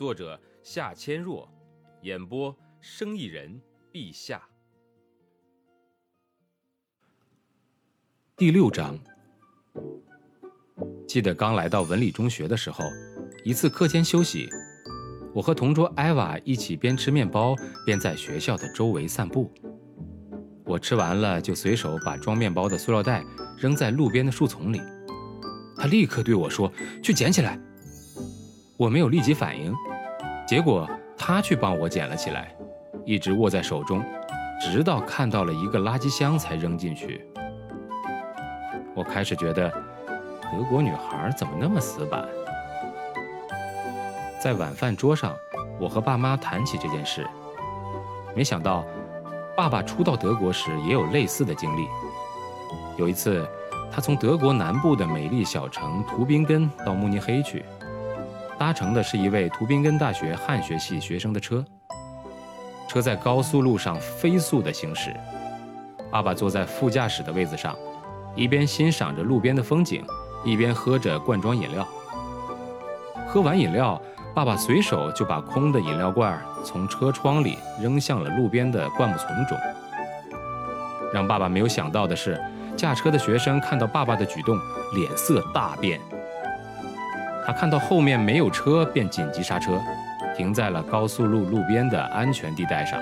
作者夏千若，演播生意人陛下。第六章，记得刚来到文理中学的时候，一次课间休息，我和同桌艾娃一起边吃面包边在学校的周围散步。我吃完了就随手把装面包的塑料袋扔在路边的树丛里，他立刻对我说：“去捡起来。”我没有立即反应。结果他去帮我捡了起来，一直握在手中，直到看到了一个垃圾箱才扔进去。我开始觉得德国女孩怎么那么死板。在晚饭桌上，我和爸妈谈起这件事，没想到爸爸初到德国时也有类似的经历。有一次，他从德国南部的美丽小城图宾根到慕尼黑去。搭乘的是一位图宾根大学汉学系学生的车，车在高速路上飞速地行驶。爸爸坐在副驾驶的位子上，一边欣赏着路边的风景，一边喝着罐装饮料。喝完饮料，爸爸随手就把空的饮料罐从车窗里扔向了路边的灌木丛中。让爸爸没有想到的是，驾车的学生看到爸爸的举动，脸色大变。看到后面没有车，便紧急刹车，停在了高速路路边的安全地带上。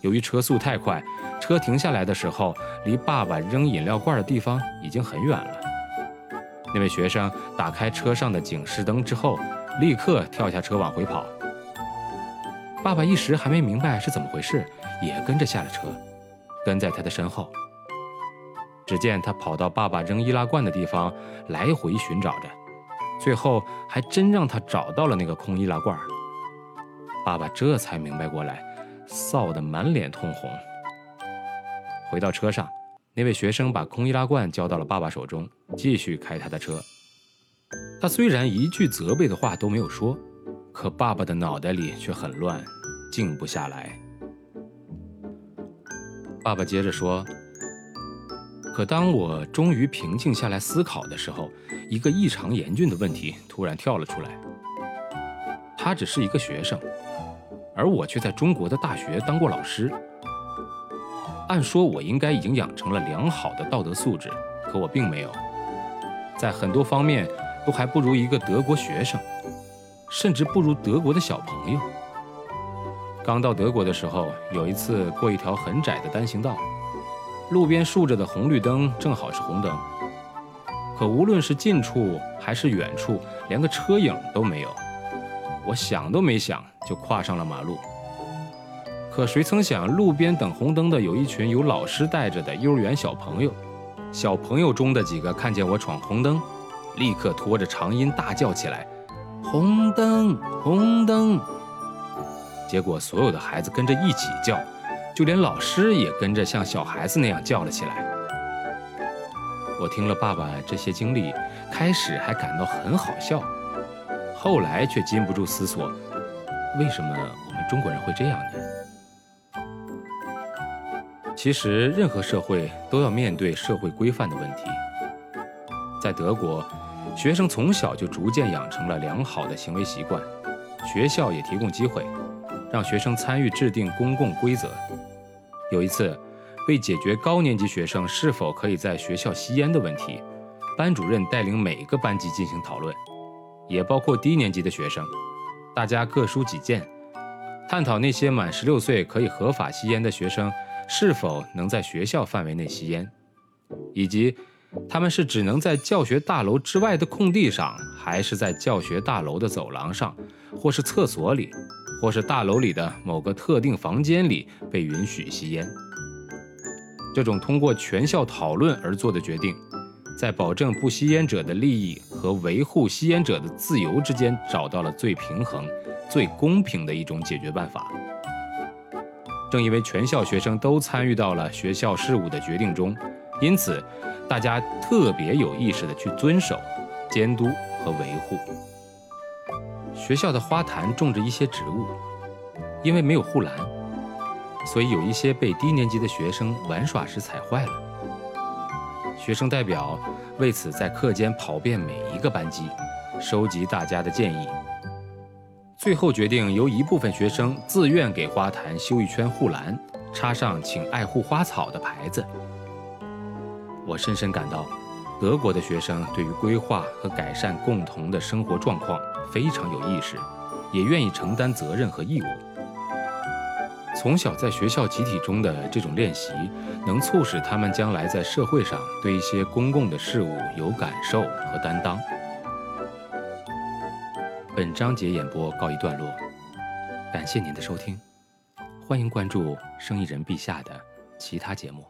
由于车速太快，车停下来的时候，离爸爸扔饮料罐的地方已经很远了。那位学生打开车上的警示灯之后，立刻跳下车往回跑。爸爸一时还没明白是怎么回事，也跟着下了车，跟在他的身后。只见他跑到爸爸扔易拉罐的地方，来回寻找着。最后还真让他找到了那个空易拉罐，爸爸这才明白过来，臊得满脸通红。回到车上，那位学生把空易拉罐交到了爸爸手中，继续开他的车。他虽然一句责备的话都没有说，可爸爸的脑袋里却很乱，静不下来。爸爸接着说。可当我终于平静下来思考的时候，一个异常严峻的问题突然跳了出来。他只是一个学生，而我却在中国的大学当过老师。按说我应该已经养成了良好的道德素质，可我并没有，在很多方面都还不如一个德国学生，甚至不如德国的小朋友。刚到德国的时候，有一次过一条很窄的单行道。路边竖着的红绿灯正好是红灯，可无论是近处还是远处，连个车影都没有。我想都没想就跨上了马路。可谁曾想，路边等红灯的有一群由老师带着的幼儿园小朋友。小朋友中的几个看见我闯红灯，立刻拖着长音大叫起来：“红灯，红灯！”结果所有的孩子跟着一起叫。就连老师也跟着像小孩子那样叫了起来。我听了爸爸这些经历，开始还感到很好笑，后来却禁不住思索：为什么我们中国人会这样呢？其实，任何社会都要面对社会规范的问题。在德国，学生从小就逐渐养成了良好的行为习惯，学校也提供机会，让学生参与制定公共规则。有一次，为解决高年级学生是否可以在学校吸烟的问题，班主任带领每个班级进行讨论，也包括低年级的学生。大家各抒己见，探讨那些满十六岁可以合法吸烟的学生是否能在学校范围内吸烟，以及他们是只能在教学大楼之外的空地上，还是在教学大楼的走廊上，或是厕所里。或是大楼里的某个特定房间里被允许吸烟，这种通过全校讨论而做的决定，在保证不吸烟者的利益和维护吸烟者的自由之间找到了最平衡、最公平的一种解决办法。正因为全校学生都参与到了学校事务的决定中，因此大家特别有意识地去遵守、监督和维护。学校的花坛种着一些植物，因为没有护栏，所以有一些被低年级的学生玩耍时踩坏了。学生代表为此在课间跑遍每一个班级，收集大家的建议。最后决定由一部分学生自愿给花坛修一圈护栏，插上“请爱护花草”的牌子。我深深感到，德国的学生对于规划和改善共同的生活状况非常有意识，也愿意承担责任和义务。从小在学校集体中的这种练习，能促使他们将来在社会上对一些公共的事物有感受和担当。本章节演播告一段落，感谢您的收听，欢迎关注生意人陛下的其他节目。